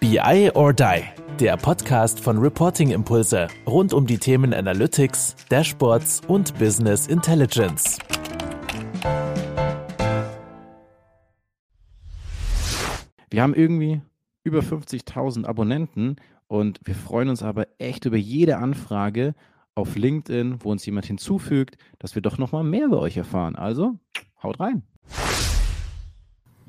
BI or Die, der Podcast von Reporting Impulse rund um die Themen Analytics, Dashboards und Business Intelligence. Wir haben irgendwie über 50.000 Abonnenten und wir freuen uns aber echt über jede Anfrage auf LinkedIn, wo uns jemand hinzufügt, dass wir doch noch mal mehr über euch erfahren. Also, haut rein.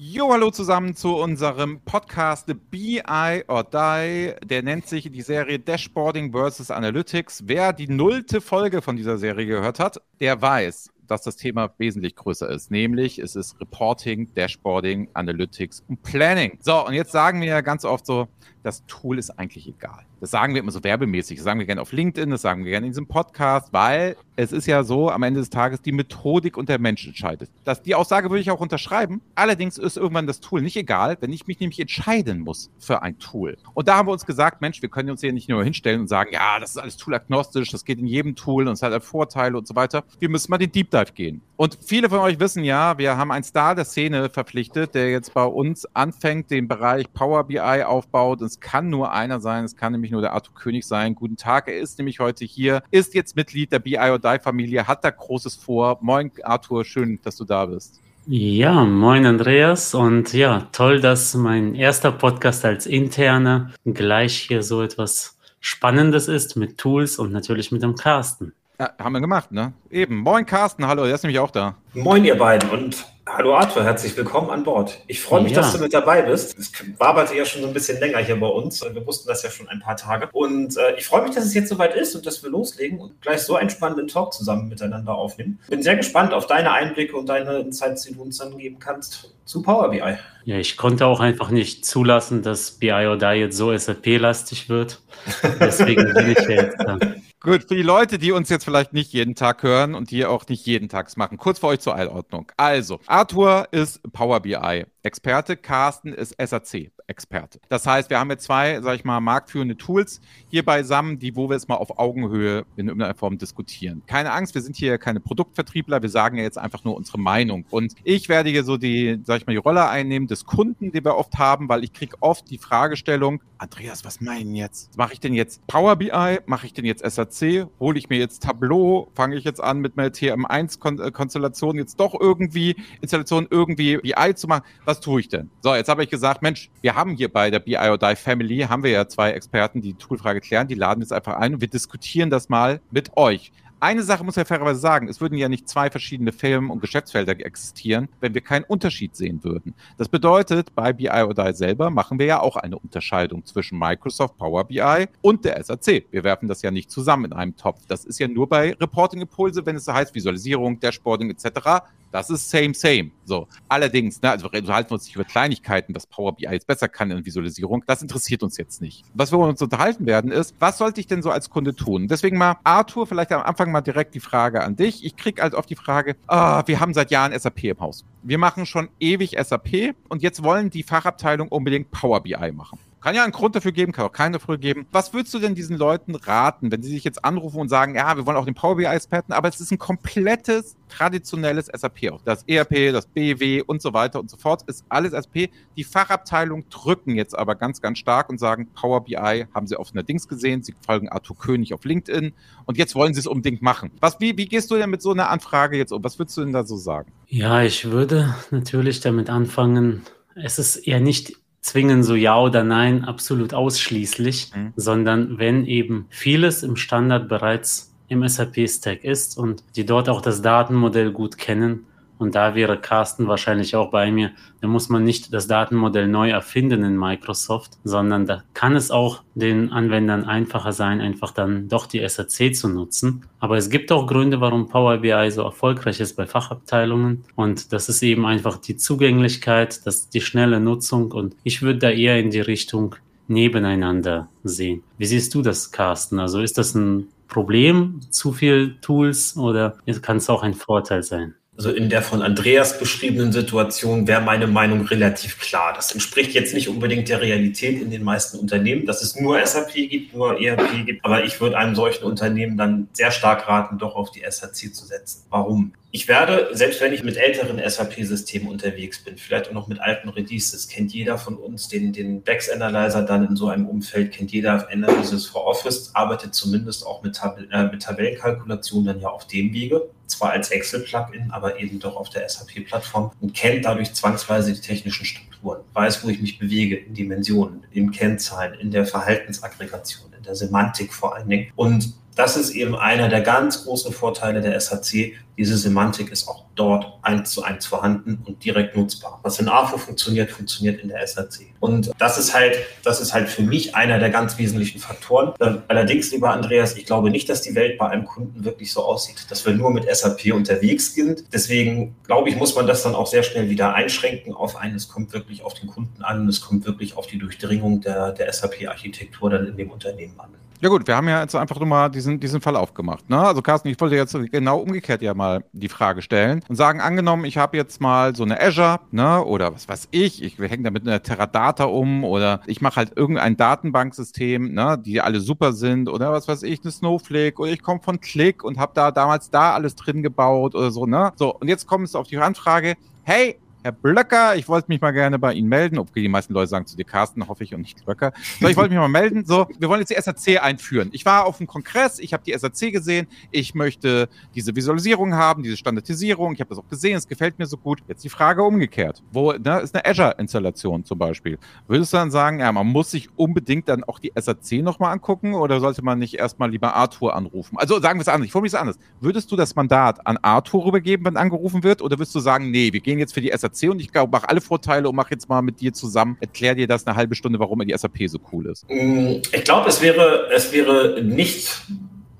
Jo, hallo zusammen zu unserem Podcast BI or Die. Der nennt sich die Serie Dashboarding vs. Analytics. Wer die nullte Folge von dieser Serie gehört hat, der weiß, dass das Thema wesentlich größer ist. Nämlich es ist Reporting, Dashboarding, Analytics und Planning. So, und jetzt sagen wir ja ganz oft so, das Tool ist eigentlich egal. Das sagen wir immer so werbemäßig. Das sagen wir gerne auf LinkedIn, das sagen wir gerne in diesem Podcast, weil es ist ja so, am Ende des Tages die Methodik und der Mensch entscheidet. Das, die Aussage würde ich auch unterschreiben. Allerdings ist irgendwann das Tool nicht egal, wenn ich mich nämlich entscheiden muss für ein Tool. Und da haben wir uns gesagt, Mensch, wir können uns hier nicht nur hinstellen und sagen, ja, das ist alles toolagnostisch, das geht in jedem Tool und es hat Vorteile und so weiter. Wir müssen mal den Deep Dive gehen. Und viele von euch wissen ja, wir haben einen Star der Szene verpflichtet, der jetzt bei uns anfängt, den Bereich Power BI aufbaut. Und es kann nur einer sein, es kann nämlich nur der Arthur König sein. Guten Tag, er ist nämlich heute hier, ist jetzt Mitglied der BI or Die Familie, hat da Großes vor. Moin Arthur, schön, dass du da bist. Ja, moin Andreas und ja, toll, dass mein erster Podcast als Interne gleich hier so etwas Spannendes ist mit Tools und natürlich mit dem Carsten. Ja, haben wir gemacht, ne? Eben. Moin Carsten, hallo, der ist nämlich auch da. Moin ihr beiden und hallo Arthur, herzlich willkommen an Bord. Ich freue mich, ja. dass du mit dabei bist. Es waberte ja schon so ein bisschen länger hier bei uns. Wir wussten das ja schon ein paar Tage. Und äh, ich freue mich, dass es jetzt soweit ist und dass wir loslegen und gleich so einen spannenden Talk zusammen miteinander aufnehmen. Bin sehr gespannt auf deine Einblicke und deine Insights, die du uns dann geben kannst zu Power BI. Ja, ich konnte auch einfach nicht zulassen, dass BI oder jetzt so SAP-lastig wird. Deswegen bin ich jetzt da. Gut, für die Leute, die uns jetzt vielleicht nicht jeden Tag hören und die auch nicht jeden Tag machen, kurz für euch zur Einordnung. Also, Arthur ist Power BI Experte, Carsten ist SAC Experte. Das heißt, wir haben jetzt zwei, sag ich mal, marktführende Tools hier beisammen, die, wo wir es mal auf Augenhöhe in irgendeiner Form diskutieren. Keine Angst, wir sind hier keine Produktvertriebler, wir sagen ja jetzt einfach nur unsere Meinung. Und ich werde hier so die, sag ich mal, die Rolle einnehmen des Kunden, die wir oft haben, weil ich kriege oft die Fragestellung, Andreas, was meinen jetzt? Mache ich denn jetzt Power BI? Mache ich denn jetzt SAC? Hole ich mir jetzt Tableau? Fange ich jetzt an mit meiner TM1-Konstellation jetzt doch irgendwie, Installation irgendwie BI zu machen? Was tue ich denn? So, jetzt habe ich gesagt, Mensch, wir haben hier bei der BI or Die Family, haben wir ja zwei Experten, die die Toolfrage klären, die laden jetzt einfach ein und wir diskutieren das mal mit euch. Eine Sache muss ich fairerweise sagen, es würden ja nicht zwei verschiedene Firmen und Geschäftsfelder existieren, wenn wir keinen Unterschied sehen würden. Das bedeutet, bei BI or Die selber machen wir ja auch eine Unterscheidung zwischen Microsoft Power BI und der SAC. Wir werfen das ja nicht zusammen in einem Topf. Das ist ja nur bei Reporting Impulse, wenn es so heißt Visualisierung, Dashboarding etc. Das ist same, same. So. Allerdings, ne, also wir halten uns nicht über Kleinigkeiten, dass Power BI jetzt besser kann in Visualisierung. Das interessiert uns jetzt nicht. Was wir uns unterhalten werden, ist, was sollte ich denn so als Kunde tun? Deswegen mal, Arthur, vielleicht am Anfang mal direkt die Frage an dich. Ich kriege also oft die Frage, ah, wir haben seit Jahren SAP im Haus. Wir machen schon ewig SAP und jetzt wollen die Fachabteilung unbedingt Power BI machen. Kann ja einen Grund dafür geben, kann auch keinen dafür geben. Was würdest du denn diesen Leuten raten, wenn sie sich jetzt anrufen und sagen, ja, wir wollen auch den Power BI-Experten, aber es ist ein komplettes traditionelles SAP. Das ERP, das BW und so weiter und so fort ist alles SAP. Die Fachabteilung drücken jetzt aber ganz, ganz stark und sagen, Power BI haben sie auf Dings gesehen, sie folgen Arthur König auf LinkedIn und jetzt wollen sie es unbedingt machen. Was, wie, wie gehst du denn mit so einer Anfrage jetzt um? Was würdest du denn da so sagen? Ja, ich würde natürlich damit anfangen, es ist eher nicht zwingen so ja oder nein absolut ausschließlich, mhm. sondern wenn eben vieles im Standard bereits im SAP-Stack ist und die dort auch das Datenmodell gut kennen, und da wäre Carsten wahrscheinlich auch bei mir. Da muss man nicht das Datenmodell neu erfinden in Microsoft, sondern da kann es auch den Anwendern einfacher sein, einfach dann doch die SAC zu nutzen. Aber es gibt auch Gründe, warum Power BI so erfolgreich ist bei Fachabteilungen. Und das ist eben einfach die Zugänglichkeit, das, die schnelle Nutzung. Und ich würde da eher in die Richtung nebeneinander sehen. Wie siehst du das, Carsten? Also ist das ein Problem, zu viel Tools oder kann es auch ein Vorteil sein? Also in der von Andreas beschriebenen Situation wäre meine Meinung relativ klar. Das entspricht jetzt nicht unbedingt der Realität in den meisten Unternehmen, dass es nur SAP gibt, nur ERP gibt. Aber ich würde einem solchen Unternehmen dann sehr stark raten, doch auf die SAC zu setzen. Warum? Ich werde, selbst wenn ich mit älteren SAP-Systemen unterwegs bin, vielleicht auch noch mit alten Releases, kennt jeder von uns den, den Bex Analyzer dann in so einem Umfeld, kennt jeder Analysis for Office, arbeitet zumindest auch mit, Tab äh, mit Tabellenkalkulation dann ja auf dem Wege, zwar als Excel-Plugin, aber eben doch auf der SAP-Plattform und kennt dadurch zwangsweise die technischen Strukturen, weiß, wo ich mich bewege, in Dimensionen, in Kennzahlen, in der Verhaltensaggregation, in der Semantik vor allen Dingen. Und das ist eben einer der ganz großen Vorteile der SAC. Diese Semantik ist auch dort eins zu eins vorhanden und direkt nutzbar. Was in AFO funktioniert, funktioniert in der SAC. Und das ist halt, das ist halt für mich einer der ganz wesentlichen Faktoren. Ähm, allerdings, lieber Andreas, ich glaube nicht, dass die Welt bei einem Kunden wirklich so aussieht, dass wir nur mit SAP unterwegs sind. Deswegen glaube ich, muss man das dann auch sehr schnell wieder einschränken auf einen, es kommt wirklich auf den Kunden an, es kommt wirklich auf die Durchdringung der, der SAP-Architektur dann in dem Unternehmen an. Ja gut, wir haben ja jetzt einfach nur mal diesen, diesen Fall aufgemacht. Ne? Also Carsten, ich wollte jetzt genau umgekehrt ja mal die Frage stellen und sagen, angenommen, ich habe jetzt mal so eine Azure, ne, oder was weiß ich, ich hänge da mit einer Teradata um oder ich mache halt irgendein Datenbanksystem, ne, die alle super sind oder was weiß ich, eine Snowflake oder ich komme von Click und habe da damals da alles drin gebaut oder so, ne? So, und jetzt kommst du auf die Anfrage, hey, Herr Blöcker, ich wollte mich mal gerne bei Ihnen melden. Okay, die meisten Leute sagen zu dir Carsten, hoffe ich, und nicht Blöcker. So, ich wollte mich mal melden. So, wir wollen jetzt die SAC einführen. Ich war auf einem Kongress, ich habe die SAC gesehen. Ich möchte diese Visualisierung haben, diese Standardisierung. Ich habe das auch gesehen, es gefällt mir so gut. Jetzt die Frage umgekehrt. Wo ne, ist eine Azure-Installation zum Beispiel? Würdest du dann sagen, ja, man muss sich unbedingt dann auch die SAC nochmal angucken oder sollte man nicht erstmal lieber Arthur anrufen? Also sagen wir es anders, ich formuliere es anders. Würdest du das Mandat an Arthur rübergeben, wenn angerufen wird, oder würdest du sagen, nee, wir gehen jetzt für die SAC SAC und ich mache alle Vorteile und mache jetzt mal mit dir zusammen, erklär dir das eine halbe Stunde, warum die SAP so cool ist. Mm, ich glaube, es wäre, es wäre nicht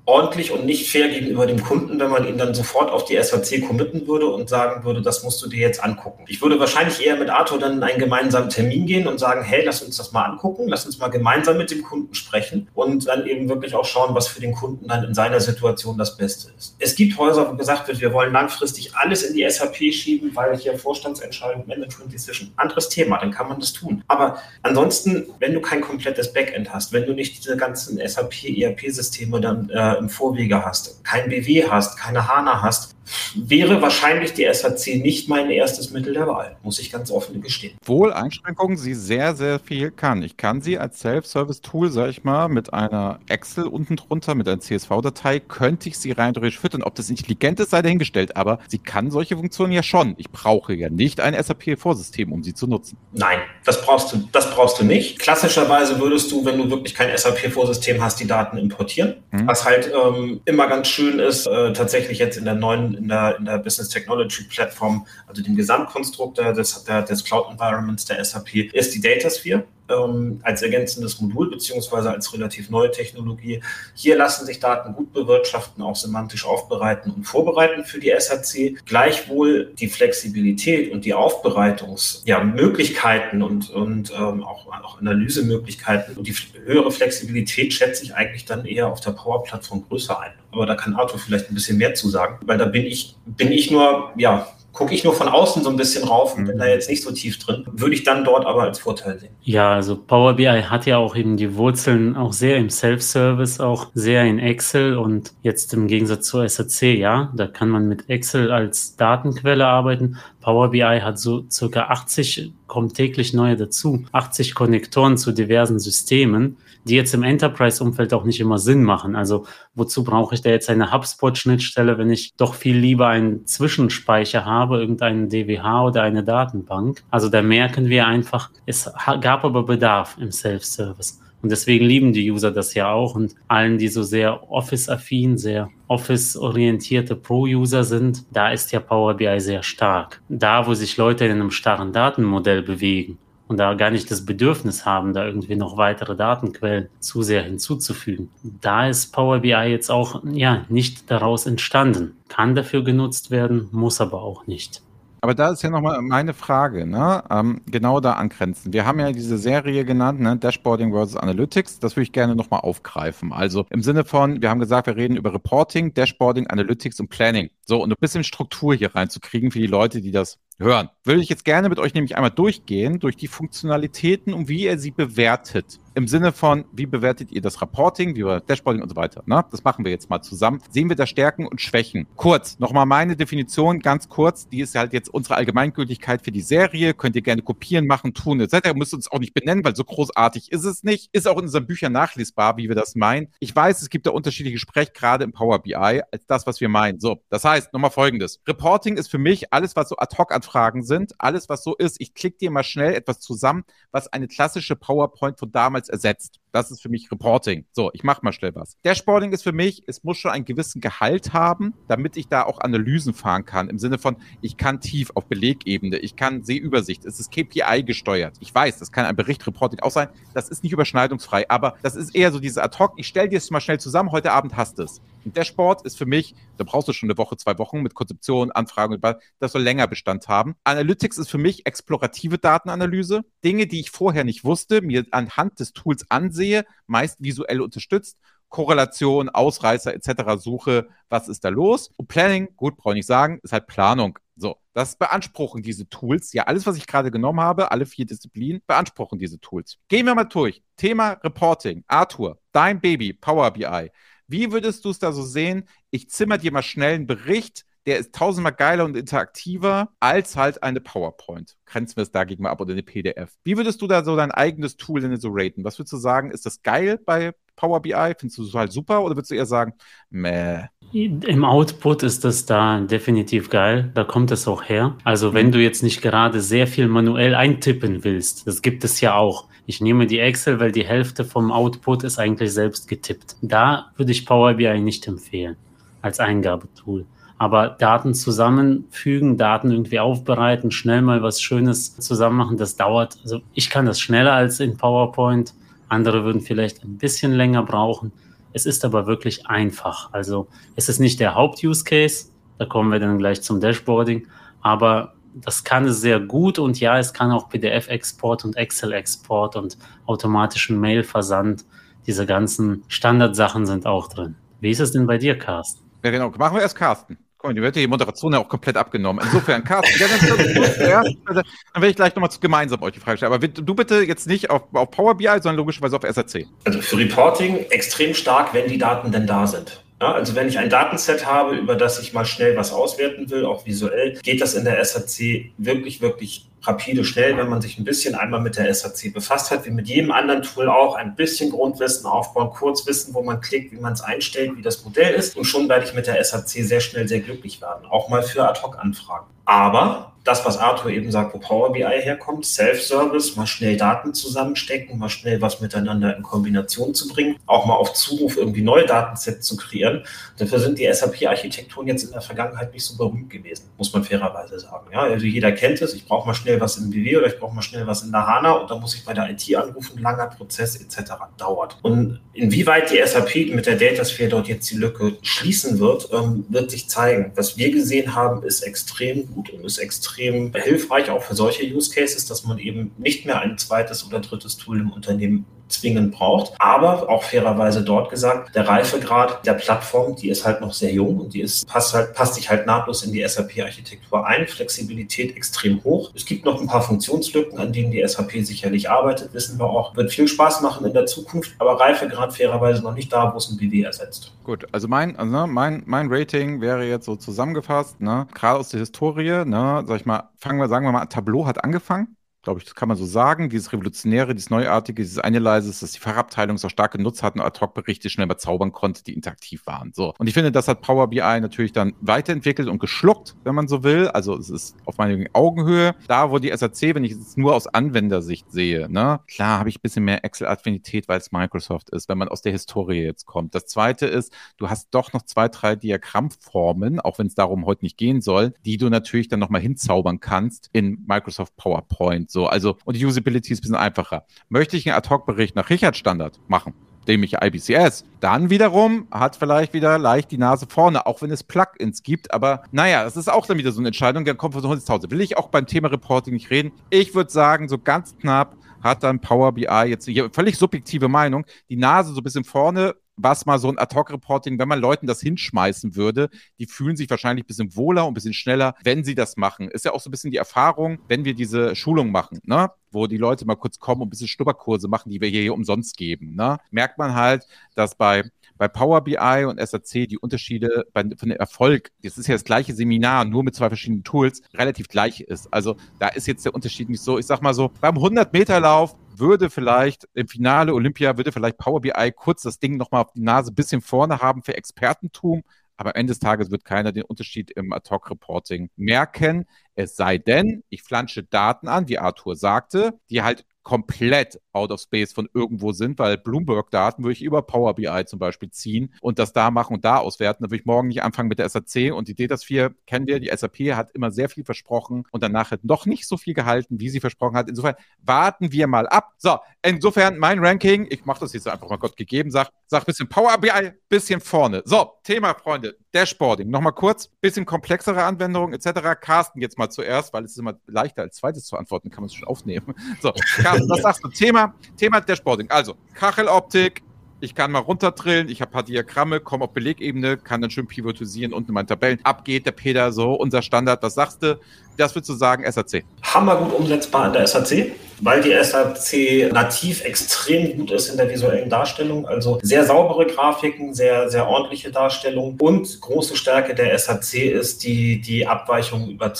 ordentlich und nicht fair gegenüber dem Kunden, wenn man ihn dann sofort auf die SAC committen würde und sagen würde, das musst du dir jetzt angucken. Ich würde wahrscheinlich eher mit Arthur dann in einen gemeinsamen Termin gehen und sagen, hey, lass uns das mal angucken, lass uns mal gemeinsam mit dem Kunden sprechen und dann eben wirklich auch schauen, was für den Kunden dann in seiner Situation das Beste ist. Es gibt Häuser, wo gesagt wird, wir wollen langfristig alles in die SAP schieben, weil hier Vorstandsentscheidung, Management Decision, anderes Thema, dann kann man das tun. Aber ansonsten, wenn du kein komplettes Backend hast, wenn du nicht diese ganzen SAP, ERP-Systeme dann äh, im Vorwege hast, kein BW hast, keine HANA hast, wäre wahrscheinlich die SHC nicht mein erstes Mittel der Wahl, muss ich ganz offen gestehen. Wohl Einschränkungen sie sehr, sehr viel kann. Ich kann sie als Self-Service-Tool, sag ich mal, mit einer Excel unten drunter, mit einer CSV-Datei, könnte ich sie rein theoretisch füttern. Ob das intelligent ist, sei dahingestellt, aber sie kann solche Funktionen ja schon. Ich brauche ja nicht ein SAP-Vorsystem, um sie zu nutzen. Nein, das brauchst du, das brauchst du nicht. Klassischerweise würdest du, wenn du wirklich kein SAP-Vorsystem hast, die Daten importieren. Hm. Was halt ähm, immer ganz schön ist, äh, tatsächlich jetzt in der neuen in der, in der Business Technology Plattform, also dem Gesamtkonstrukt des, des Cloud Environments der SAP, ist die Datasphere ähm, als ergänzendes Modul beziehungsweise als relativ neue Technologie. Hier lassen sich Daten gut bewirtschaften, auch semantisch aufbereiten und vorbereiten für die SAC. Gleichwohl die Flexibilität und die Aufbereitungsmöglichkeiten ja, und, und ähm, auch, auch Analysemöglichkeiten und die höhere Flexibilität schätze ich eigentlich dann eher auf der Power-Plattform größer ein. Aber da kann Arthur vielleicht ein bisschen mehr zu sagen, weil da bin ich, bin ich nur, ja, gucke ich nur von außen so ein bisschen rauf und bin da mhm. jetzt nicht so tief drin, würde ich dann dort aber als Vorteil sehen. Ja, also Power BI hat ja auch eben die Wurzeln auch sehr im Self-Service, auch sehr in Excel und jetzt im Gegensatz zur SAC, ja, da kann man mit Excel als Datenquelle arbeiten. Power BI hat so circa 80, kommt täglich neue dazu, 80 Konnektoren zu diversen Systemen die jetzt im Enterprise-Umfeld auch nicht immer Sinn machen. Also wozu brauche ich da jetzt eine HubSpot-Schnittstelle, wenn ich doch viel lieber einen Zwischenspeicher habe, irgendeinen DWH oder eine Datenbank? Also da merken wir einfach, es gab aber Bedarf im Self-Service. Und deswegen lieben die User das ja auch. Und allen, die so sehr Office-affin, sehr Office-orientierte Pro-User sind, da ist ja Power BI sehr stark. Da, wo sich Leute in einem starren Datenmodell bewegen, und da gar nicht das Bedürfnis haben, da irgendwie noch weitere Datenquellen zu sehr hinzuzufügen. Da ist Power BI jetzt auch ja nicht daraus entstanden. Kann dafür genutzt werden, muss aber auch nicht. Aber da ist ja nochmal meine Frage, ne? Ähm, genau da angrenzen. Wir haben ja diese Serie genannt, ne? Dashboarding versus Analytics. Das würde ich gerne nochmal aufgreifen. Also im Sinne von, wir haben gesagt, wir reden über Reporting, Dashboarding, Analytics und Planning. So, und ein bisschen Struktur hier reinzukriegen für die Leute, die das hören. Würde ich jetzt gerne mit euch nämlich einmal durchgehen, durch die Funktionalitäten und wie ihr sie bewertet im Sinne von, wie bewertet ihr das Reporting, wie Dashboarding und so weiter. Ne? Das machen wir jetzt mal zusammen. Sehen wir da Stärken und Schwächen. Kurz, nochmal meine Definition, ganz kurz. Die ist halt jetzt unsere Allgemeingültigkeit für die Serie. Könnt ihr gerne kopieren, machen, tun, etc. Ihr müsst uns auch nicht benennen, weil so großartig ist es nicht. Ist auch in unseren Büchern nachlesbar, wie wir das meinen. Ich weiß, es gibt da unterschiedliche Sprechgrade im Power BI als das, was wir meinen. So, das heißt, nochmal folgendes. Reporting ist für mich alles, was so Ad-Hoc-Anfragen sind, alles, was so ist. Ich klicke dir mal schnell etwas zusammen, was eine klassische PowerPoint von damals damals ersetzt. Das ist für mich Reporting. So, ich mache mal schnell was. Dashboarding ist für mich, es muss schon einen gewissen Gehalt haben, damit ich da auch Analysen fahren kann. Im Sinne von, ich kann tief auf Belegebene, ich kann Sehübersicht, es ist KPI gesteuert. Ich weiß, das kann ein Bericht Reporting auch sein. Das ist nicht überschneidungsfrei, aber das ist eher so diese Ad-Hoc. Ich stelle dir es mal schnell zusammen, heute Abend hast du es. Ein Dashboard ist für mich, da brauchst du schon eine Woche, zwei Wochen mit Konzeption, Anfragen, das soll länger Bestand haben. Analytics ist für mich explorative Datenanalyse. Dinge, die ich vorher nicht wusste, mir anhand des Tools ansehe, meist visuell unterstützt. Korrelation, Ausreißer etc. suche, was ist da los? Und Planning, gut, brauche ich nicht sagen, ist halt Planung. So, das beanspruchen diese Tools. Ja, alles, was ich gerade genommen habe, alle vier Disziplinen, beanspruchen diese Tools. Gehen wir mal durch. Thema Reporting. Arthur, dein Baby, Power BI. Wie würdest du es da so sehen? Ich zimmer dir mal schnell einen Bericht, der ist tausendmal geiler und interaktiver als halt eine PowerPoint. Grenzen wir es dagegen mal ab oder eine PDF. Wie würdest du da so dein eigenes Tool denn so raten? Was würdest du sagen? Ist das geil bei Power BI? Findest du es halt super oder würdest du eher sagen, meh? Im Output ist das da definitiv geil. Da kommt es auch her. Also wenn du jetzt nicht gerade sehr viel manuell eintippen willst, das gibt es ja auch. Ich nehme die Excel, weil die Hälfte vom Output ist eigentlich selbst getippt. Da würde ich Power BI nicht empfehlen als Eingabetool. Aber Daten zusammenfügen, Daten irgendwie aufbereiten, schnell mal was Schönes zusammen machen, das dauert. Also ich kann das schneller als in PowerPoint. Andere würden vielleicht ein bisschen länger brauchen. Es ist aber wirklich einfach. Also es ist nicht der Haupt-Use-Case. Da kommen wir dann gleich zum Dashboarding. Aber das kann es sehr gut und ja, es kann auch PDF-Export und Excel-Export und automatischen Mail-Versand. Diese ganzen Standardsachen sind auch drin. Wie ist es denn bei dir, Carsten? Ja, genau. Machen wir erst Carsten. Guck mal, die wird die Moderation ja auch komplett abgenommen. Insofern, Carsten, ja, dann, dann werde ich gleich nochmal gemeinsam euch die Frage stellen. Aber du bitte jetzt nicht auf, auf Power BI, sondern logischerweise auf SRC. Also für Reporting extrem stark, wenn die Daten denn da sind. Ja, also wenn ich ein Datenset habe, über das ich mal schnell was auswerten will, auch visuell, geht das in der SAC wirklich, wirklich rapide, schnell, wenn man sich ein bisschen einmal mit der SAC befasst hat, wie mit jedem anderen Tool auch, ein bisschen Grundwissen aufbauen, kurz wissen, wo man klickt, wie man es einstellt, wie das Modell ist und schon werde ich mit der SAC sehr schnell sehr glücklich werden, auch mal für Ad-Hoc-Anfragen. Aber das, was Arthur eben sagt, wo Power BI herkommt, Self-Service, mal schnell Daten zusammenstecken, mal schnell was miteinander in Kombination zu bringen, auch mal auf Zuruf irgendwie neue Datensets zu kreieren. Dafür sind die SAP-Architekturen jetzt in der Vergangenheit nicht so berühmt gewesen, muss man fairerweise sagen. Ja, also jeder kennt es, ich brauche mal schnell was in BW oder ich brauche mal schnell was in der HANA und dann muss ich bei der IT anrufen, langer Prozess etc. dauert. Und inwieweit die SAP mit der Datasphere dort jetzt die Lücke schließen wird, ähm, wird sich zeigen. Was wir gesehen haben, ist extrem gut und ist extrem hilfreich, auch für solche Use Cases, dass man eben nicht mehr ein zweites oder drittes Tool im Unternehmen zwingend braucht. Aber auch fairerweise dort gesagt, der Reifegrad der Plattform, die ist halt noch sehr jung und die ist, passt, halt, passt sich halt nahtlos in die SAP-Architektur ein. Flexibilität extrem hoch. Es gibt noch ein paar Funktionslücken, an denen die SAP sicherlich arbeitet, wissen wir auch. Wird viel Spaß machen in der Zukunft, aber Reifegrad fairerweise noch nicht da, wo es ein BW ersetzt. Gut, also mein, also ne, mein, mein Rating wäre jetzt so zusammengefasst, ne, gerade aus der Historie, ne, sag ich mal, fangen wir, sagen wir mal, Tableau hat angefangen glaube ich, das kann man so sagen, dieses Revolutionäre, dieses Neuartige, dieses Analysis, dass die Fachabteilung so stark genutzt hat und Ad-Hoc-Berichte schnell mal zaubern konnte, die interaktiv waren. So. Und ich finde, das hat Power BI natürlich dann weiterentwickelt und geschluckt, wenn man so will. Also es ist auf meiner Augenhöhe. Da, wo die SAC, wenn ich es nur aus Anwendersicht sehe, ne, klar habe ich ein bisschen mehr Excel-Affinität, weil es Microsoft ist, wenn man aus der Historie jetzt kommt. Das zweite ist, du hast doch noch zwei, drei Diagrammformen, auch wenn es darum heute nicht gehen soll, die du natürlich dann nochmal hinzaubern kannst in Microsoft PowerPoint. So, also, und die Usability ist ein bisschen einfacher. Möchte ich einen Ad-Hoc-Bericht nach Richard-Standard machen? nämlich IBCS. Dann wiederum hat vielleicht wieder leicht die Nase vorne, auch wenn es Plugins gibt. Aber naja, das ist auch dann wieder so eine Entscheidung. Der kommt von 100.000. Will ich auch beim Thema Reporting nicht reden. Ich würde sagen, so ganz knapp hat dann Power BI jetzt hier völlig subjektive Meinung, die Nase so ein bisschen vorne, was mal so ein Ad-Hoc-Reporting, wenn man Leuten das hinschmeißen würde, die fühlen sich wahrscheinlich ein bisschen wohler und ein bisschen schneller, wenn sie das machen. Ist ja auch so ein bisschen die Erfahrung, wenn wir diese Schulung machen, ne? wo die Leute mal kurz kommen und ein bisschen Schnupperkurse machen, die wir hier umsonst geben. Ne? Merkt man halt, dass bei bei Power BI und SAC die Unterschiede bei, von dem Erfolg, das ist ja das gleiche Seminar, nur mit zwei verschiedenen Tools, relativ gleich ist. Also da ist jetzt der Unterschied nicht so. Ich sag mal so, beim 100-Meter-Lauf würde vielleicht im Finale Olympia, würde vielleicht Power BI kurz das Ding nochmal auf die Nase ein bisschen vorne haben für Expertentum. Aber am Ende des Tages wird keiner den Unterschied im Ad-Hoc-Reporting merken. Es sei denn, ich flansche Daten an, wie Arthur sagte, die halt komplett out of space von irgendwo sind, weil Bloomberg-Daten würde ich über Power BI zum Beispiel ziehen und das da machen und da auswerten. Da würde ich morgen nicht anfangen mit der SAC und die Datas 4 kennen wir. Die SAP hat immer sehr viel versprochen und danach hat noch nicht so viel gehalten, wie sie versprochen hat. Insofern warten wir mal ab. So, insofern mein Ranking, ich mache das jetzt einfach mal Gott gegeben, sag, sag bisschen Power BI, bisschen vorne. So, Thema, Freunde, Dashboarding. Nochmal kurz, bisschen komplexere Anwendungen etc. Carsten jetzt mal zuerst, weil es ist immer leichter als zweites zu antworten, kann man es schon aufnehmen. So, Carsten, was sagst du? Thema, Thema Dashboarding. Also, Kacheloptik, ich kann mal runterdrillen, ich habe paar Diagramme, komme auf Belegebene, kann dann schön pivotisieren unten in meinen Tabellen. Abgeht der Peter so, unser Standard, was sagst du? Das würdest du sagen, SAC? Hammer gut umsetzbar in der SAC, weil die SAC nativ extrem gut ist in der visuellen Darstellung. Also sehr saubere Grafiken, sehr, sehr ordentliche Darstellung und große Stärke der SAC ist die, die Abweichung über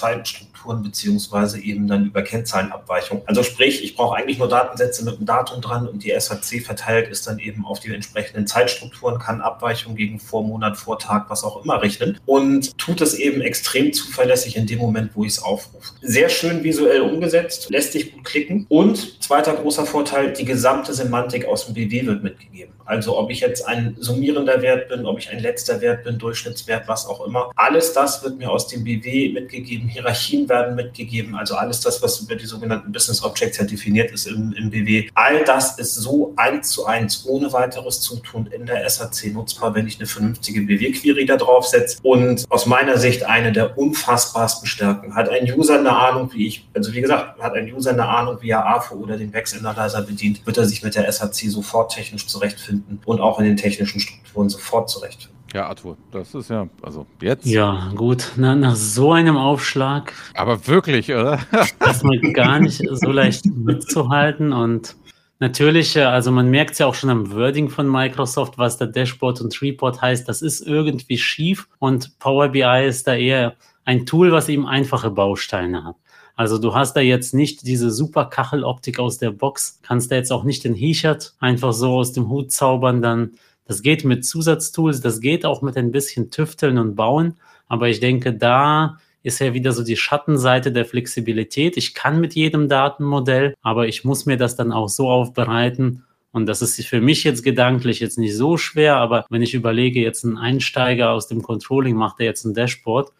Zeitenstrukturen beziehungsweise eben dann über Kennzahlenabweichung. Also sprich, ich brauche eigentlich nur Datensätze mit einem Datum dran und die SAC verteilt ist dann eben auf die entsprechenden Zeitstrukturen, kann Abweichung gegen Vormonat, Vortag, was auch immer rechnen und tut es eben extrem zuverlässig in dem Moment, wo ich es Aufruf. Sehr schön visuell umgesetzt, lässt sich gut klicken. Und zweiter großer Vorteil, die gesamte Semantik aus dem BW wird mitgegeben. Also ob ich jetzt ein summierender Wert bin, ob ich ein letzter Wert bin, Durchschnittswert, was auch immer. Alles das wird mir aus dem BW mitgegeben. Hierarchien werden mitgegeben. Also alles das, was über die sogenannten Business Objects ja definiert ist im, im BW. All das ist so eins zu eins, ohne weiteres Zutun in der SAC nutzbar, wenn ich eine vernünftige BW-Query da drauf setze. Und aus meiner Sicht eine der unfassbarsten Stärken. Hat ein User eine Ahnung, wie ich, also wie gesagt, hat ein User eine Ahnung, wie er AFO oder den Vex Analyzer bedient, wird er sich mit der SAC sofort technisch zurechtfinden und auch in den technischen Strukturen sofort zurechtfinden. Ja, Arthur, das ist ja, also jetzt. Ja, gut, Na, nach so einem Aufschlag. Aber wirklich, oder? ist mal gar nicht so leicht mitzuhalten und Natürlich, äh, also man merkt es ja auch schon am Wording von Microsoft, was der Dashboard und Report heißt. Das ist irgendwie schief und Power BI ist da eher ein Tool, was eben einfache Bausteine hat. Also du hast da jetzt nicht diese super Kacheloptik aus der Box, kannst da jetzt auch nicht den Hichert einfach so aus dem Hut zaubern, dann das geht mit Zusatztools, das geht auch mit ein bisschen Tüfteln und Bauen, aber ich denke, da ist ja wieder so die Schattenseite der Flexibilität. Ich kann mit jedem Datenmodell, aber ich muss mir das dann auch so aufbereiten, und das ist für mich jetzt gedanklich jetzt nicht so schwer, aber wenn ich überlege, jetzt ein Einsteiger aus dem Controlling macht er jetzt ein Dashboard,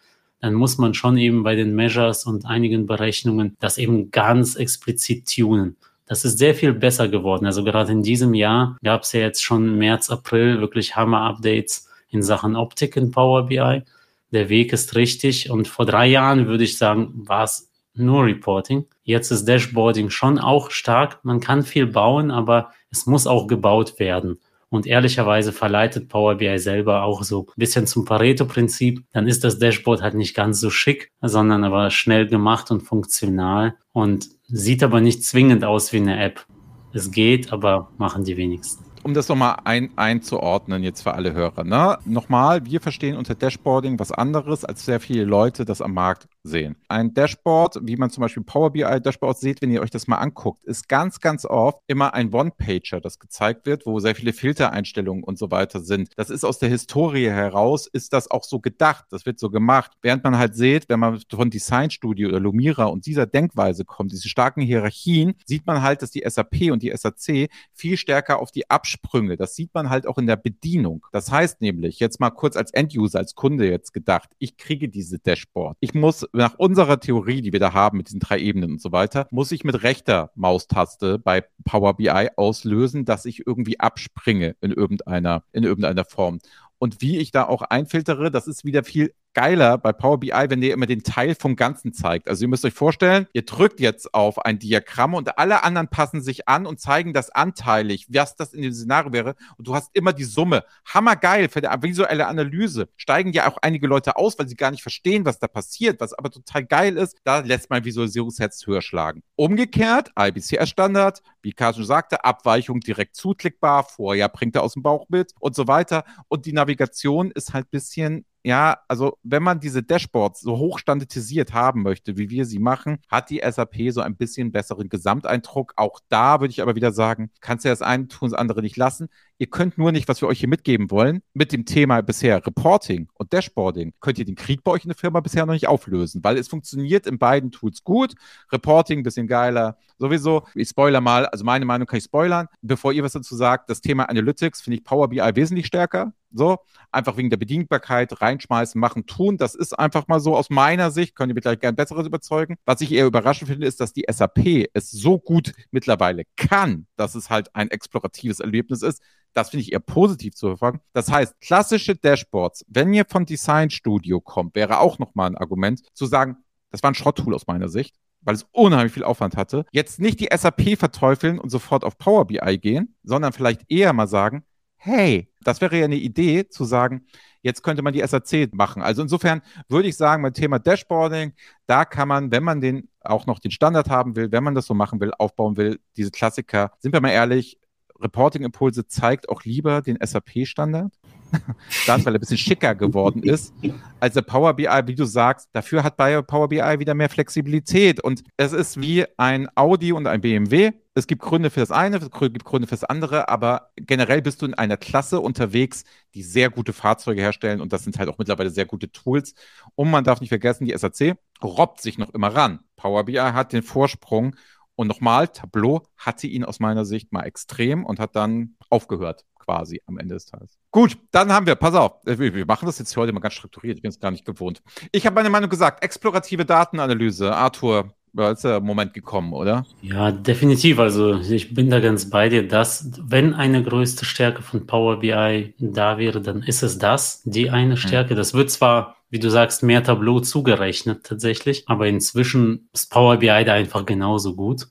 dann muss man schon eben bei den Measures und einigen Berechnungen das eben ganz explizit tunen. Das ist sehr viel besser geworden. Also gerade in diesem Jahr gab es ja jetzt schon März, April wirklich Hammer-Updates in Sachen Optik in Power BI. Der Weg ist richtig und vor drei Jahren würde ich sagen, war es nur Reporting. Jetzt ist Dashboarding schon auch stark. Man kann viel bauen, aber es muss auch gebaut werden. Und ehrlicherweise verleitet Power BI selber auch so ein bisschen zum Pareto-Prinzip. Dann ist das Dashboard halt nicht ganz so schick, sondern aber schnell gemacht und funktional und sieht aber nicht zwingend aus wie eine App. Es geht, aber machen die wenigsten um das nochmal ein, einzuordnen jetzt für alle Hörer. Ne? Nochmal, wir verstehen unter Dashboarding was anderes, als sehr viele Leute das am Markt sehen. Ein Dashboard, wie man zum Beispiel Power BI Dashboard seht, wenn ihr euch das mal anguckt, ist ganz, ganz oft immer ein One-Pager, das gezeigt wird, wo sehr viele Filtereinstellungen und so weiter sind. Das ist aus der Historie heraus, ist das auch so gedacht, das wird so gemacht. Während man halt seht, wenn man von Design Studio oder Lumira und dieser Denkweise kommt, diese starken Hierarchien, sieht man halt, dass die SAP und die SAC viel stärker auf die Absprünge, das sieht man halt auch in der Bedienung. Das heißt nämlich, jetzt mal kurz als End-User, als Kunde jetzt gedacht, ich kriege diese Dashboard. Ich muss nach unserer Theorie, die wir da haben mit diesen drei Ebenen und so weiter, muss ich mit rechter Maustaste bei Power BI auslösen, dass ich irgendwie abspringe in irgendeiner, in irgendeiner Form. Und wie ich da auch einfiltere, das ist wieder viel geiler bei Power BI, wenn der immer den Teil vom Ganzen zeigt. Also ihr müsst euch vorstellen, ihr drückt jetzt auf ein Diagramm und alle anderen passen sich an und zeigen das anteilig, was das in dem Szenario wäre. Und du hast immer die Summe. Hammergeil für die visuelle Analyse. Steigen ja auch einige Leute aus, weil sie gar nicht verstehen, was da passiert, was aber total geil ist. Da lässt man Visualisierungsherz höher schlagen. Umgekehrt, IBCR-Standard, wie Carsten sagte, Abweichung direkt zuklickbar, vorher bringt er aus dem Bauch mit und so weiter. Und die Navigation ist halt bisschen ja, also wenn man diese Dashboards so hoch standardisiert haben möchte, wie wir sie machen, hat die SAP so ein bisschen besseren Gesamteindruck. Auch da würde ich aber wieder sagen, kannst du das eine tun, das andere nicht lassen. Ihr könnt nur nicht, was wir euch hier mitgeben wollen, mit dem Thema bisher Reporting und Dashboarding, könnt ihr den Krieg bei euch in der Firma bisher noch nicht auflösen, weil es funktioniert in beiden Tools gut. Reporting ein bisschen geiler. Sowieso, ich spoiler mal, also meine Meinung kann ich spoilern. Bevor ihr was dazu sagt, das Thema Analytics finde ich Power BI wesentlich stärker. So, einfach wegen der Bedienbarkeit reinschmeißen, machen, tun. Das ist einfach mal so aus meiner Sicht. Könnt ihr mich gleich gern Besseres überzeugen. Was ich eher überraschend finde, ist, dass die SAP es so gut mittlerweile kann, dass es halt ein exploratives Erlebnis ist. Das finde ich eher positiv zu verfolgen. Das heißt, klassische Dashboards, wenn ihr von Design Studio kommt, wäre auch nochmal ein Argument, zu sagen, das war ein Schrotttool aus meiner Sicht, weil es unheimlich viel Aufwand hatte. Jetzt nicht die SAP verteufeln und sofort auf Power BI gehen, sondern vielleicht eher mal sagen, hey, das wäre ja eine Idee zu sagen, jetzt könnte man die SAC machen. Also insofern würde ich sagen, beim Thema Dashboarding, da kann man, wenn man den auch noch den Standard haben will, wenn man das so machen will, aufbauen will, diese Klassiker, sind wir mal ehrlich, Reporting-Impulse zeigt auch lieber den SAP-Standard. das, weil er ein bisschen schicker geworden ist, als der Power BI, wie du sagst. Dafür hat bei Power BI wieder mehr Flexibilität. Und es ist wie ein Audi und ein BMW. Es gibt Gründe für das eine, es gibt Gründe für das andere, aber generell bist du in einer Klasse unterwegs, die sehr gute Fahrzeuge herstellen und das sind halt auch mittlerweile sehr gute Tools. Und man darf nicht vergessen, die SAC robbt sich noch immer ran. Power BI hat den Vorsprung und nochmal, Tableau hatte ihn aus meiner Sicht mal extrem und hat dann aufgehört, quasi am Ende des Tages. Gut, dann haben wir, pass auf, äh, wir machen das jetzt heute mal ganz strukturiert, ich bin es gar nicht gewohnt. Ich habe meine Meinung gesagt, explorative Datenanalyse. Arthur, da ist der Moment gekommen, oder? Ja, definitiv. Also ich bin da ganz bei dir, dass wenn eine größte Stärke von Power BI da wäre, dann ist es das, die eine hm. Stärke. Das wird zwar wie du sagst, mehr Tableau zugerechnet tatsächlich. Aber inzwischen ist Power BI da einfach genauso gut.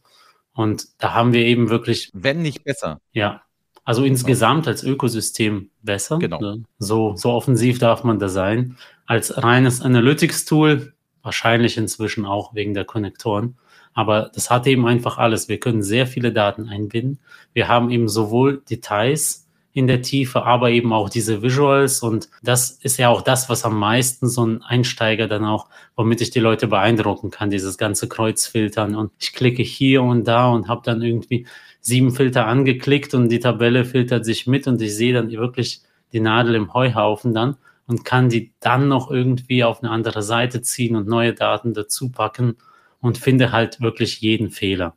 Und da haben wir eben wirklich. Wenn nicht besser. Ja. Also insgesamt als Ökosystem besser. Genau. So, so offensiv darf man da sein. Als reines Analytics-Tool, wahrscheinlich inzwischen auch wegen der Konnektoren. Aber das hat eben einfach alles. Wir können sehr viele Daten einbinden. Wir haben eben sowohl Details in der Tiefe, aber eben auch diese Visuals. Und das ist ja auch das, was am meisten so ein Einsteiger dann auch, womit ich die Leute beeindrucken kann, dieses ganze Kreuzfiltern. Und ich klicke hier und da und habe dann irgendwie sieben Filter angeklickt und die Tabelle filtert sich mit und ich sehe dann wirklich die Nadel im Heuhaufen dann und kann die dann noch irgendwie auf eine andere Seite ziehen und neue Daten dazu packen und finde halt wirklich jeden Fehler.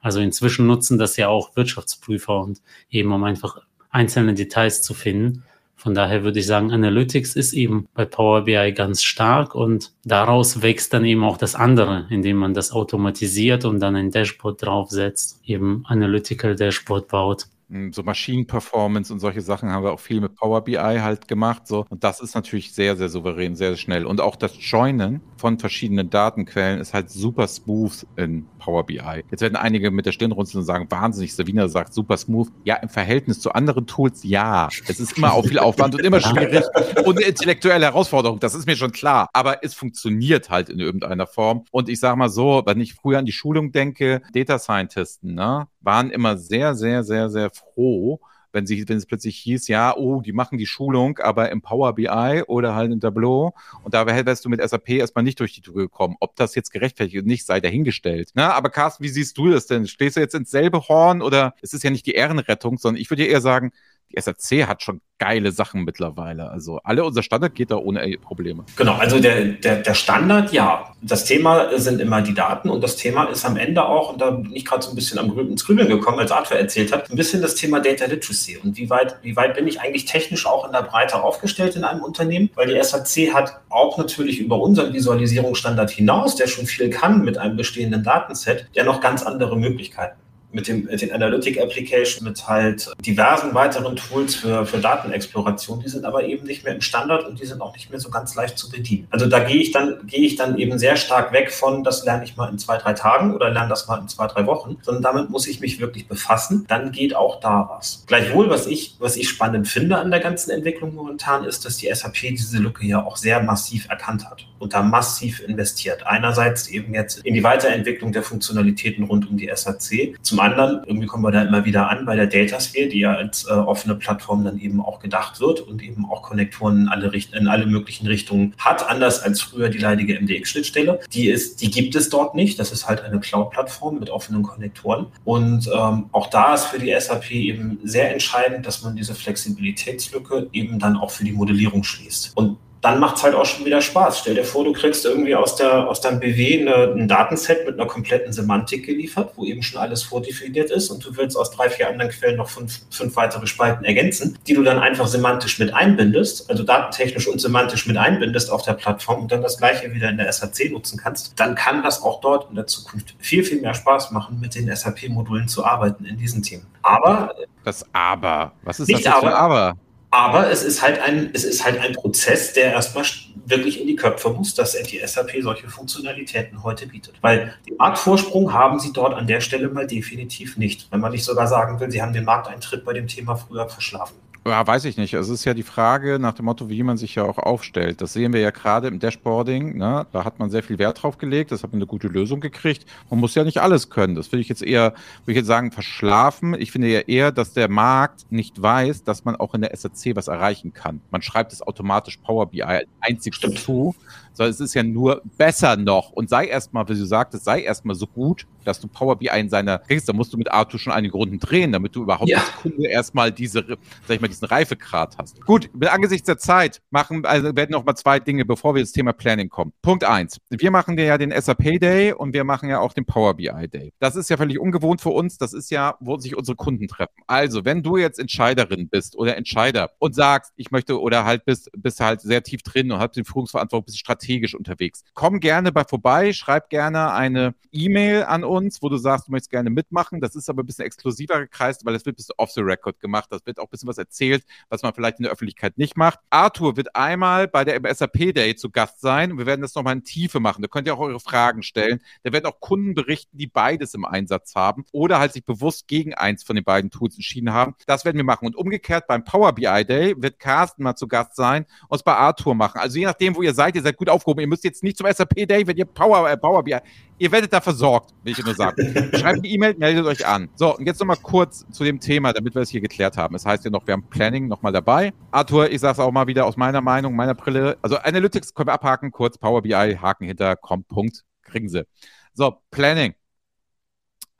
Also inzwischen nutzen das ja auch Wirtschaftsprüfer und eben um einfach einzelne Details zu finden. Von daher würde ich sagen, Analytics ist eben bei Power BI ganz stark und daraus wächst dann eben auch das andere, indem man das automatisiert und dann ein Dashboard draufsetzt, eben Analytical Dashboard baut. Hm, so Maschinenperformance und solche Sachen haben wir auch viel mit Power BI halt gemacht. So. Und das ist natürlich sehr, sehr souverän, sehr, sehr schnell. Und auch das Joinen von verschiedenen Datenquellen ist halt super smooth in Power BI. Jetzt werden einige mit der Stirn runzeln und sagen, wahnsinnig, Savina sagt super smooth. Ja, im Verhältnis zu anderen Tools, ja. Es ist immer auch viel Aufwand und immer schwierig und eine intellektuelle Herausforderung. Das ist mir schon klar. Aber es funktioniert halt in irgendeiner Form. Und ich sage mal so, wenn ich früher an die Schulung denke, Data Scientisten, ne, waren immer sehr, sehr, sehr, sehr froh, wenn, sie, wenn es plötzlich hieß, ja, oh, die machen die Schulung, aber im Power BI oder halt in Tableau und da wärst du mit SAP erstmal nicht durch die Tür gekommen. Ob das jetzt gerechtfertigt ist, nicht, sei dahingestellt. Na, aber Carsten, wie siehst du das denn? Stehst du jetzt ins selbe Horn oder es ist ja nicht die Ehrenrettung, sondern ich würde eher sagen, die SRC hat schon geile Sachen mittlerweile. Also alle unser Standard geht da ohne Probleme. Genau, also der, der, der Standard, ja. Das Thema sind immer die Daten und das Thema ist am Ende auch, und da bin ich gerade so ein bisschen am ins Grübeln gekommen, als Arthur erzählt hat, ein bisschen das Thema Data Literacy und wie weit, wie weit bin ich eigentlich technisch auch in der Breite aufgestellt in einem Unternehmen, weil die SAC hat auch natürlich über unseren Visualisierungsstandard hinaus, der schon viel kann mit einem bestehenden Datenset, ja noch ganz andere Möglichkeiten mit, dem, mit den Analytic Applications, mit halt diversen weiteren Tools für, für Datenexploration, die sind aber eben nicht mehr im Standard und die sind auch nicht mehr so ganz leicht zu bedienen. Also da gehe ich dann, gehe ich dann eben sehr stark weg von, das lerne ich mal in zwei, drei Tagen oder lerne das mal in zwei, drei Wochen, sondern damit muss ich mich wirklich befassen. Dann geht auch da was. Gleichwohl, was ich, was ich spannend finde an der ganzen Entwicklung momentan, ist, dass die SAP diese Lücke ja auch sehr massiv erkannt hat und da massiv investiert. Einerseits eben jetzt in die Weiterentwicklung der Funktionalitäten rund um die SAC. Zum zum anderen, irgendwie kommen wir da immer wieder an bei der Datasphere, die ja als äh, offene Plattform dann eben auch gedacht wird und eben auch Konnektoren in alle, Richt in alle möglichen Richtungen hat, anders als früher die leidige MDX-Schnittstelle. Die, die gibt es dort nicht. Das ist halt eine Cloud-Plattform mit offenen Konnektoren. Und ähm, auch da ist für die SAP eben sehr entscheidend, dass man diese Flexibilitätslücke eben dann auch für die Modellierung schließt. Und dann macht es halt auch schon wieder Spaß. Stell dir vor, du kriegst irgendwie aus, der, aus deinem BW eine, ein Datenset mit einer kompletten Semantik geliefert, wo eben schon alles vordefiniert ist und du willst aus drei, vier anderen Quellen noch fünf, fünf weitere Spalten ergänzen, die du dann einfach semantisch mit einbindest, also datentechnisch und semantisch mit einbindest auf der Plattform und dann das gleiche wieder in der SAC nutzen kannst, dann kann das auch dort in der Zukunft viel, viel mehr Spaß machen, mit den SAP-Modulen zu arbeiten in diesen Themen. Aber das Aber, was ist nicht das aber, aber? Aber es ist halt ein, es ist halt ein Prozess, der erstmal wirklich in die Köpfe muss, dass die SAP solche Funktionalitäten heute bietet. Weil den Marktvorsprung haben sie dort an der Stelle mal definitiv nicht. Wenn man nicht sogar sagen will, sie haben den Markteintritt bei dem Thema früher verschlafen. Ja, weiß ich nicht. Es ist ja die Frage nach dem Motto, wie man sich ja auch aufstellt. Das sehen wir ja gerade im Dashboarding. Ne? Da hat man sehr viel Wert drauf gelegt. Das hat man eine gute Lösung gekriegt. Man muss ja nicht alles können. Das würde ich jetzt eher, würde ich jetzt sagen, verschlafen. Ich finde ja eher, dass der Markt nicht weiß, dass man auch in der SAC was erreichen kann. Man schreibt es automatisch Power BI einzig zu sondern es ist ja nur besser noch. Und sei erstmal, wie du sagtest, sei erstmal so gut, dass du Power BI in seiner kriegst. Da musst du mit Arthur schon einige Runden drehen, damit du überhaupt ja. als Kunde erstmal diese, sag ich mal, diesen Reifegrad hast. Gut, angesichts der Zeit machen, also werden noch mal zwei Dinge, bevor wir ins Thema Planning kommen. Punkt eins. Wir machen ja den SAP Day und wir machen ja auch den Power BI Day. Das ist ja völlig ungewohnt für uns. Das ist ja, wo sich unsere Kunden treffen. Also, wenn du jetzt Entscheiderin bist oder Entscheider und sagst, ich möchte oder halt bist, bist halt sehr tief drin und hast die Führungsverantwortung, bist strategisch strategisch unterwegs. Komm gerne bei vorbei, schreib gerne eine E-Mail an uns, wo du sagst, du möchtest gerne mitmachen. Das ist aber ein bisschen exklusiver gekreist, weil das wird ein bisschen off the record gemacht. Das wird auch ein bisschen was erzählt, was man vielleicht in der Öffentlichkeit nicht macht. Arthur wird einmal bei der SAP Day zu Gast sein. Wir werden das nochmal in Tiefe machen. Da könnt ihr auch eure Fragen stellen. Da werden auch Kunden berichten, die beides im Einsatz haben oder halt sich bewusst gegen eins von den beiden Tools entschieden haben. Das werden wir machen. Und umgekehrt beim Power BI Day wird Carsten mal zu Gast sein und es bei Arthur machen. Also je nachdem, wo ihr seid, ihr seid gut auf aufgehoben. Ihr müsst jetzt nicht zum SAP Day, wenn ihr Power, äh, Power BI, ihr werdet da versorgt, will ich nur sagen. Schreibt eine E-Mail, meldet euch an. So, und jetzt nochmal kurz zu dem Thema, damit wir es hier geklärt haben. Es das heißt ja noch, wir haben Planning nochmal dabei. Arthur, ich sage es auch mal wieder aus meiner Meinung, meiner Brille. Also Analytics können wir abhaken, kurz Power BI, Haken hinter, kommt, Punkt, kriegen sie. So, Planning.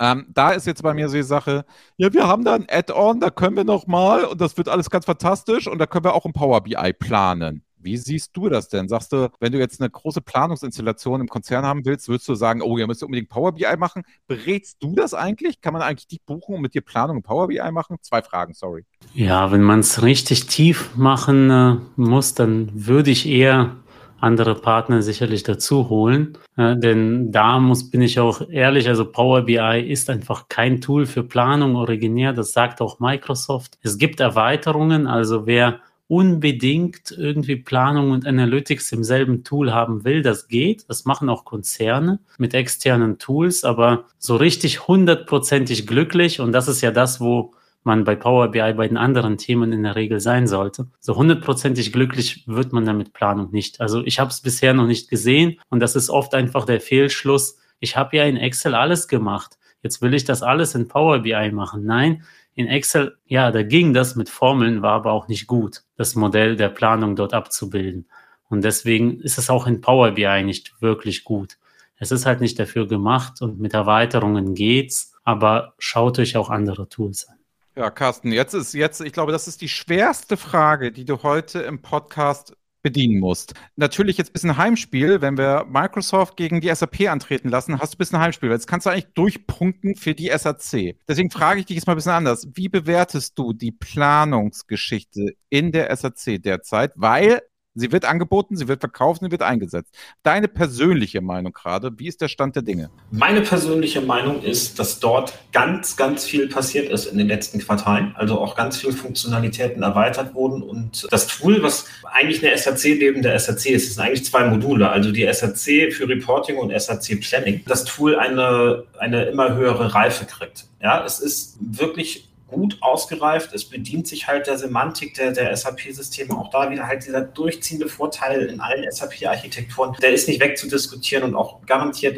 Ähm, da ist jetzt bei mir so die Sache, ja, wir haben da ein Add-on, da können wir nochmal und das wird alles ganz fantastisch und da können wir auch im Power BI planen. Wie siehst du das denn? Sagst du, wenn du jetzt eine große Planungsinstallation im Konzern haben willst, würdest du sagen, oh, ihr müsst unbedingt Power BI machen? Berätst du das eigentlich? Kann man eigentlich dich buchen und mit dir Planung Power BI machen? Zwei Fragen, sorry. Ja, wenn man es richtig tief machen äh, muss, dann würde ich eher andere Partner sicherlich dazu holen. Ja, denn da muss, bin ich auch ehrlich, also Power BI ist einfach kein Tool für Planung originär. Das sagt auch Microsoft. Es gibt Erweiterungen, also wer unbedingt irgendwie Planung und Analytics im selben Tool haben will, das geht. Das machen auch Konzerne mit externen Tools, aber so richtig hundertprozentig glücklich und das ist ja das, wo man bei Power BI bei den anderen Themen in der Regel sein sollte. So hundertprozentig glücklich wird man damit Planung nicht. Also ich habe es bisher noch nicht gesehen und das ist oft einfach der Fehlschluss. Ich habe ja in Excel alles gemacht. Jetzt will ich das alles in Power BI machen. Nein, in Excel, ja, da ging das mit Formeln, war aber auch nicht gut, das Modell der Planung dort abzubilden. Und deswegen ist es auch in Power BI nicht wirklich gut. Es ist halt nicht dafür gemacht und mit Erweiterungen geht's, aber schaut euch auch andere Tools an. Ja, Carsten, jetzt ist jetzt, ich glaube, das ist die schwerste Frage, die du heute im Podcast bedienen musst. Natürlich jetzt ein bisschen Heimspiel, wenn wir Microsoft gegen die SAP antreten lassen, hast du ein bisschen Heimspiel. Jetzt kannst du eigentlich durchpunkten für die SAC. Deswegen frage ich dich jetzt mal ein bisschen anders. Wie bewertest du die Planungsgeschichte in der SAC derzeit? Weil Sie wird angeboten, sie wird verkauft, sie wird eingesetzt. Deine persönliche Meinung gerade, wie ist der Stand der Dinge? Meine persönliche Meinung ist, dass dort ganz, ganz viel passiert ist in den letzten Quartalen. Also auch ganz viele Funktionalitäten erweitert wurden. Und das Tool, was eigentlich eine SAC neben der SAC ist, sind eigentlich zwei Module. Also die SAC für Reporting und SAC Planning. Das Tool eine, eine immer höhere Reife kriegt. Ja, es ist wirklich gut ausgereift. Es bedient sich halt der Semantik der, der SAP-Systeme. Auch da wieder halt dieser durchziehende Vorteil in allen SAP-Architekturen. Der ist nicht wegzudiskutieren und auch garantiert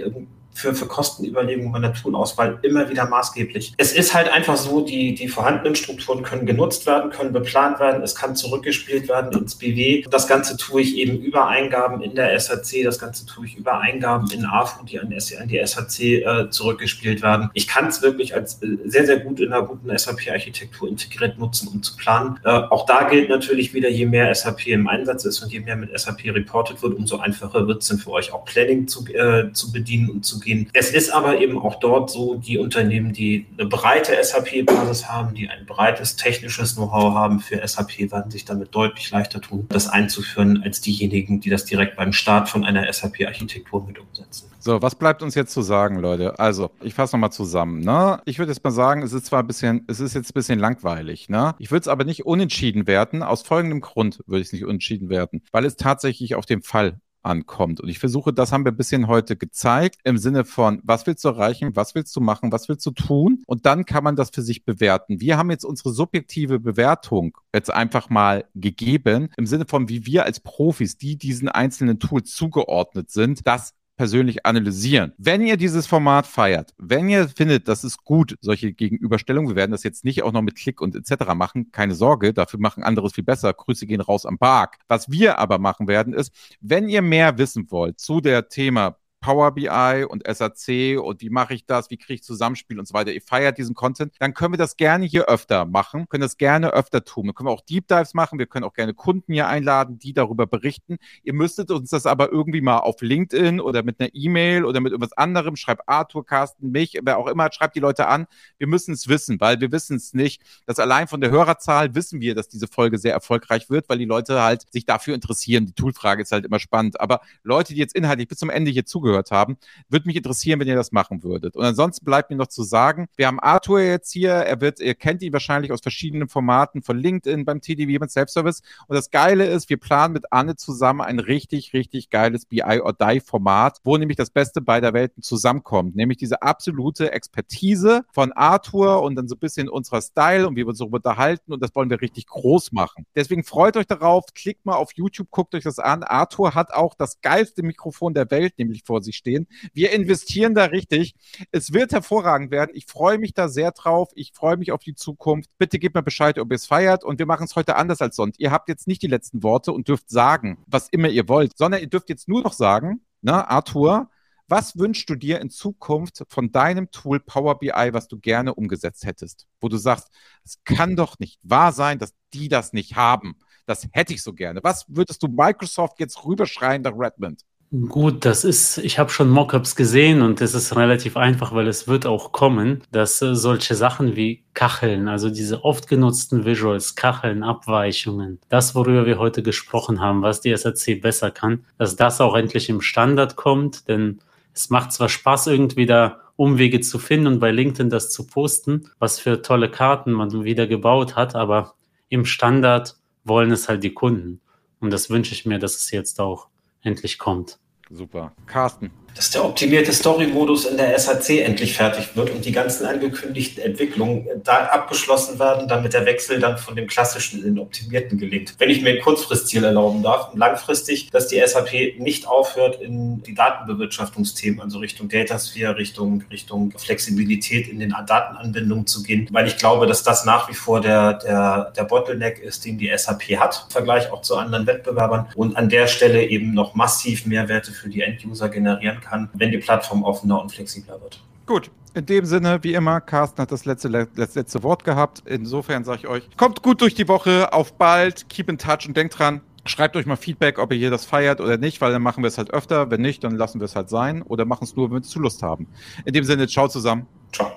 für, für Kostenüberlegungen bei der Toolauswahl immer wieder maßgeblich. Es ist halt einfach so, die, die vorhandenen Strukturen können genutzt werden, können beplant werden, es kann zurückgespielt werden ins BW. Das Ganze tue ich eben über Eingaben in der SAC, das Ganze tue ich über Eingaben in AFU, die an, an die SAC äh, zurückgespielt werden. Ich kann es wirklich als äh, sehr, sehr gut in einer guten SAP-Architektur integriert nutzen, um zu planen. Äh, auch da gilt natürlich wieder, je mehr SAP im Einsatz ist und je mehr mit SAP reported wird, umso einfacher wird es dann für euch auch Planning zu, äh, zu bedienen und zu gehen. Es ist aber eben auch dort so, die Unternehmen, die eine breite SAP-Basis haben, die ein breites technisches Know-how haben für SAP, werden sich damit deutlich leichter tun, das einzuführen, als diejenigen, die das direkt beim Start von einer SAP-Architektur mit umsetzen. So, was bleibt uns jetzt zu sagen, Leute? Also, ich fasse nochmal zusammen. Ne? Ich würde jetzt mal sagen, es ist zwar ein bisschen, es ist jetzt ein bisschen langweilig. Ne? Ich würde es aber nicht unentschieden werten. Aus folgendem Grund würde ich es nicht unentschieden werten, weil es tatsächlich auf den Fall ankommt. Und ich versuche, das haben wir ein bisschen heute gezeigt, im Sinne von, was willst du erreichen, was willst du machen, was willst du tun? Und dann kann man das für sich bewerten. Wir haben jetzt unsere subjektive Bewertung jetzt einfach mal gegeben, im Sinne von, wie wir als Profis, die diesen einzelnen Tools zugeordnet sind, das persönlich analysieren. Wenn ihr dieses Format feiert, wenn ihr findet, das ist gut, solche Gegenüberstellungen, wir werden das jetzt nicht auch noch mit Klick und etc. machen, keine Sorge, dafür machen andere viel besser. Grüße gehen raus am Park. Was wir aber machen werden, ist, wenn ihr mehr wissen wollt zu der Thema Power BI und SAC und wie mache ich das, wie kriege ich Zusammenspiel und so weiter. Ihr feiert diesen Content, dann können wir das gerne hier öfter machen, können das gerne öfter tun. Dann können wir auch Deep Dives machen, wir können auch gerne Kunden hier einladen, die darüber berichten. Ihr müsstet uns das aber irgendwie mal auf LinkedIn oder mit einer E-Mail oder mit irgendwas anderem, schreibt Arthur, Carsten, mich, wer auch immer, schreibt die Leute an. Wir müssen es wissen, weil wir wissen es nicht. Das allein von der Hörerzahl wissen wir, dass diese Folge sehr erfolgreich wird, weil die Leute halt sich dafür interessieren. Die Toolfrage ist halt immer spannend. Aber Leute, die jetzt inhaltlich bis zum Ende hier zugehören, zugehört haben. Würde mich interessieren, wenn ihr das machen würdet. Und ansonsten bleibt mir noch zu sagen, wir haben Arthur jetzt hier, er wird, ihr kennt ihn wahrscheinlich aus verschiedenen Formaten von LinkedIn, beim TDW, beim Self-Service. Und das Geile ist, wir planen mit Anne zusammen ein richtig, richtig geiles BI or Die Format, wo nämlich das Beste beider Welten zusammenkommt. Nämlich diese absolute Expertise von Arthur und dann so ein bisschen unserer Style und wie wir uns darüber unterhalten. Und das wollen wir richtig groß machen. Deswegen freut euch darauf, klickt mal auf YouTube, guckt euch das an. Arthur hat auch das geilste Mikrofon der Welt nämlich vor sich stehen. Wir investieren da richtig. Es wird hervorragend werden. Ich freue mich da sehr drauf. Ich freue mich auf die Zukunft. Bitte gebt mir Bescheid, ob ihr es feiert. Und wir machen es heute anders als sonst. Ihr habt jetzt nicht die letzten Worte und dürft sagen, was immer ihr wollt, sondern ihr dürft jetzt nur noch sagen, ne, Arthur, was wünschst du dir in Zukunft von deinem Tool Power BI, was du gerne umgesetzt hättest? Wo du sagst, es kann doch nicht wahr sein, dass die das nicht haben. Das hätte ich so gerne. Was würdest du Microsoft jetzt rüberschreien nach Redmond? Gut, das ist, ich habe schon Mockups gesehen und es ist relativ einfach, weil es wird auch kommen, dass äh, solche Sachen wie Kacheln, also diese oft genutzten Visuals, Kacheln, Abweichungen, das, worüber wir heute gesprochen haben, was die SAC besser kann, dass das auch endlich im Standard kommt, denn es macht zwar Spaß, irgendwie da Umwege zu finden und bei LinkedIn das zu posten, was für tolle Karten man wieder gebaut hat, aber im Standard wollen es halt die Kunden. Und das wünsche ich mir, dass es jetzt auch endlich kommt. Super. Carsten dass der optimierte Story-Modus in der SAC endlich fertig wird und die ganzen angekündigten Entwicklungen da abgeschlossen werden, damit der Wechsel dann von dem klassischen in den optimierten gelingt. Wenn ich mir ein Kurzfristziel erlauben darf, langfristig, dass die SAP nicht aufhört in die Datenbewirtschaftungsthemen, also Richtung Datasphere, Richtung, Richtung Flexibilität in den Datenanbindungen zu gehen, weil ich glaube, dass das nach wie vor der, der, der Bottleneck ist, den die SAP hat, im Vergleich auch zu anderen Wettbewerbern und an der Stelle eben noch massiv Mehrwerte für die End-User generieren kann, wenn die Plattform offener und flexibler wird. Gut, In dem Sinne, wie immer, Carsten hat das letzte, das letzte Wort gehabt. Insofern sage ich euch, kommt gut durch die Woche, auf bald, keep in touch und denkt dran, Schreibt euch mal Feedback, ob ihr hier das feiert oder nicht, weil dann machen wir es halt öfter. Wenn nicht, dann lassen wir es halt sein oder machen es nur, wenn wir zu Lust haben. In dem Sinne, ciao zusammen. Ciao.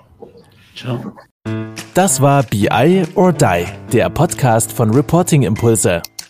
Ciao. Das war BI or Die, der Podcast von Reporting Impulse.